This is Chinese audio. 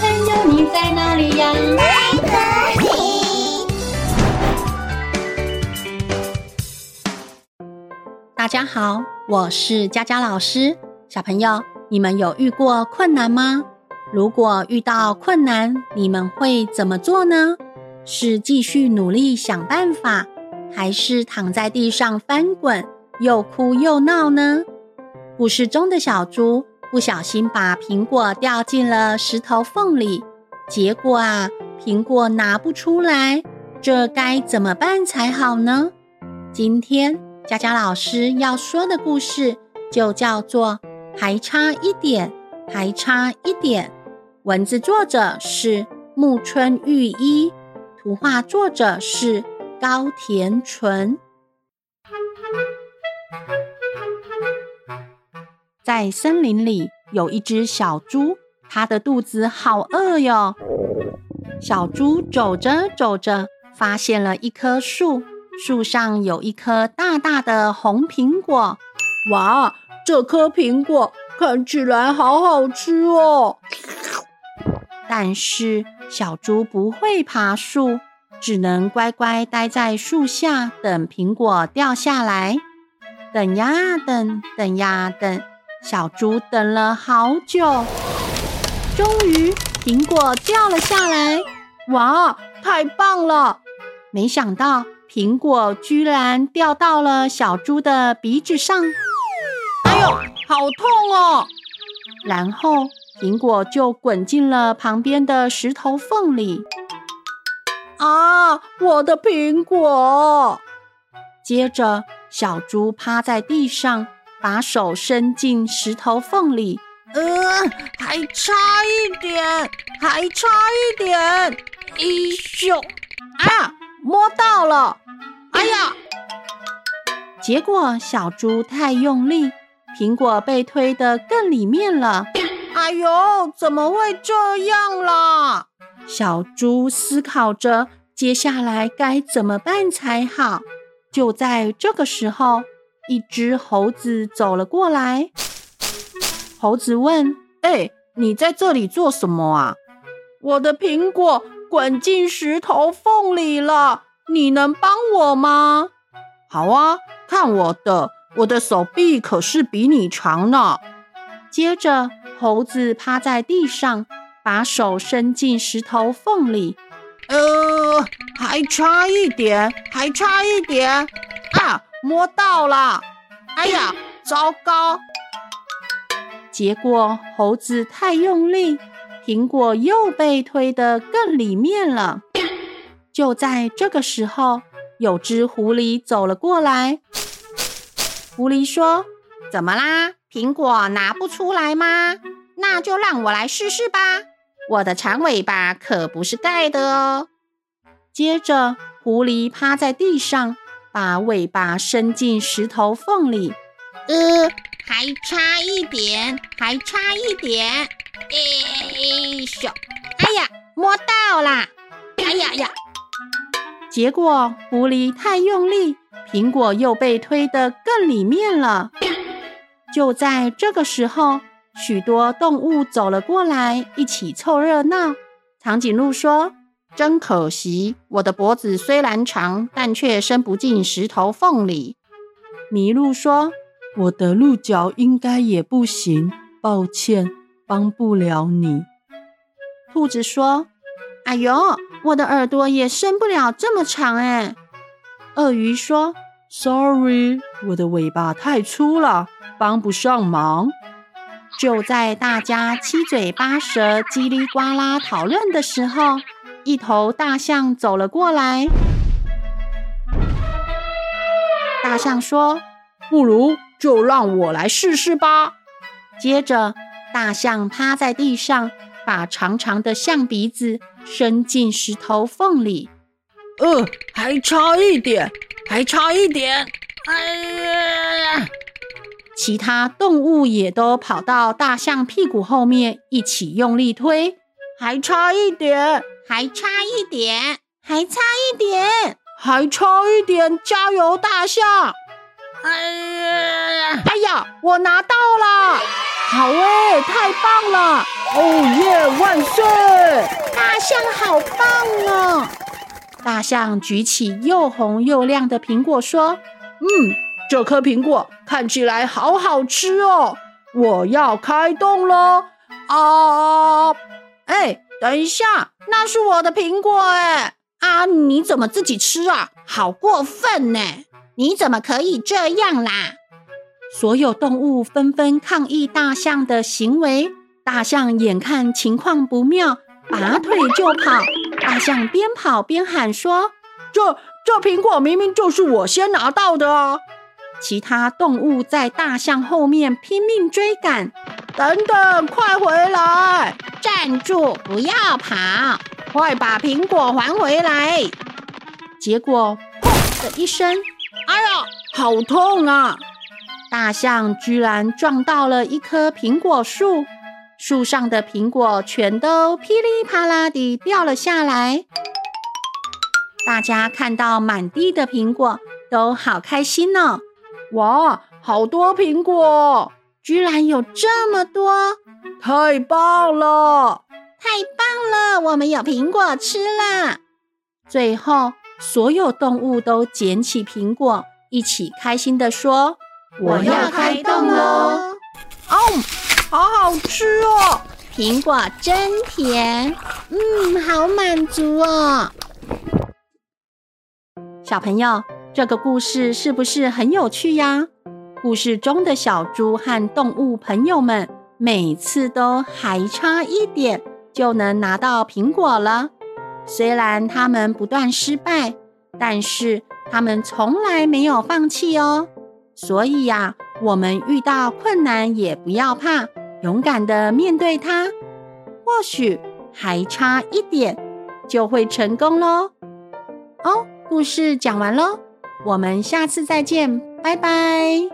朋友，你在哪里呀？在这里。大家好，我是佳佳老师。小朋友，你们有遇过困难吗？如果遇到困难，你们会怎么做呢？是继续努力想办法，还是躺在地上翻滚，又哭又闹呢？故事中的小猪不小心把苹果掉进了石头缝里，结果啊，苹果拿不出来，这该怎么办才好呢？今天佳佳老师要说的故事就叫做《还差一点，还差一点》。文字作者是木村裕一，图画作者是高田纯。在森林里有一只小猪，它的肚子好饿哟。小猪走着走着，发现了一棵树，树上有一颗大大的红苹果。哇，这颗苹果看起来好好吃哦！但是小猪不会爬树，只能乖乖待在树下等苹果掉下来。等呀等，等呀等。小猪等了好久，终于苹果掉了下来。哇，太棒了！没想到苹果居然掉到了小猪的鼻子上。哎呦，好痛哦！然后苹果就滚进了旁边的石头缝里。啊，我的苹果！接着，小猪趴在地上。把手伸进石头缝里，呃，还差一点，还差一点，一咻，啊，摸到了，哎呀！结果小猪太用力，苹果被推得更里面了。哎呦，怎么会这样啦？小猪思考着接下来该怎么办才好。就在这个时候。一只猴子走了过来，猴子问：“哎，你在这里做什么啊？”“我的苹果滚进石头缝里了，你能帮我吗？”“好啊，看我的，我的手臂可是比你长呢。”接着，猴子趴在地上，把手伸进石头缝里。“呃，还差一点，还差一点！”摸到了！哎呀，糟糕！结果猴子太用力，苹果又被推得更里面了。就在这个时候，有只狐狸走了过来。狐狸说：“怎么啦？苹果拿不出来吗？那就让我来试试吧。我的长尾巴可不是盖的哦。”接着，狐狸趴在地上。把尾巴伸进石头缝里，呃，还差一点，还差一点，哎咻，哎呀，摸到啦，哎呀呀！结果狐狸太用力，苹果又被推得更里面了。就在这个时候，许多动物走了过来，一起凑热闹。长颈鹿说。真可惜，我的脖子虽然长，但却伸不进石头缝里。麋鹿说：“我的鹿角应该也不行，抱歉，帮不了你。”兔子说：“哎呦，我的耳朵也伸不了这么长哎。”鳄鱼说：“Sorry，我的尾巴太粗了，帮不上忙。”就在大家七嘴八舌、叽里呱啦讨论的时候。一头大象走了过来，大象说：“不如就让我来试试吧。”接着，大象趴在地上，把长长的象鼻子伸进石头缝里。呃，还差一点，还差一点。哎呀！其他动物也都跑到大象屁股后面，一起用力推。还差一点，还差一点，还差一点，还差一点，加油，大象！哎呀，哎呀，我拿到了！好哎，太棒了！哦耶，万岁！大象好棒啊！大象举起又红又亮的苹果说：“嗯，这颗苹果看起来好好吃哦，我要开动喽！啊，哎，等一下，那是我的苹果哎！啊，你怎么自己吃啊？好过分呢！你怎么可以这样啦？所有动物纷纷抗议大象的行为。大象眼看情况不妙，拔腿就跑。大象边跑边喊说：“这这苹果明明就是我先拿到的啊！”其他动物在大象后面拼命追赶。等等，快回来！站住，不要跑！快把苹果还回来！结果，砰的一声，哎呀，好痛啊！大象居然撞到了一棵苹果树。树上的苹果全都噼里啪啦地掉了下来，大家看到满地的苹果，都好开心呢！哇，好多苹果，居然有这么多，太棒了！太棒了，我们有苹果吃了。最后，所有动物都捡起苹果，一起开心的说：“我要开动喽！”哦。好好吃哦，苹果真甜，嗯，好满足哦。小朋友，这个故事是不是很有趣呀？故事中的小猪和动物朋友们每次都还差一点就能拿到苹果了。虽然他们不断失败，但是他们从来没有放弃哦。所以呀，我们遇到困难也不要怕。勇敢的面对它，或许还差一点就会成功喽。哦，故事讲完喽，我们下次再见，拜拜。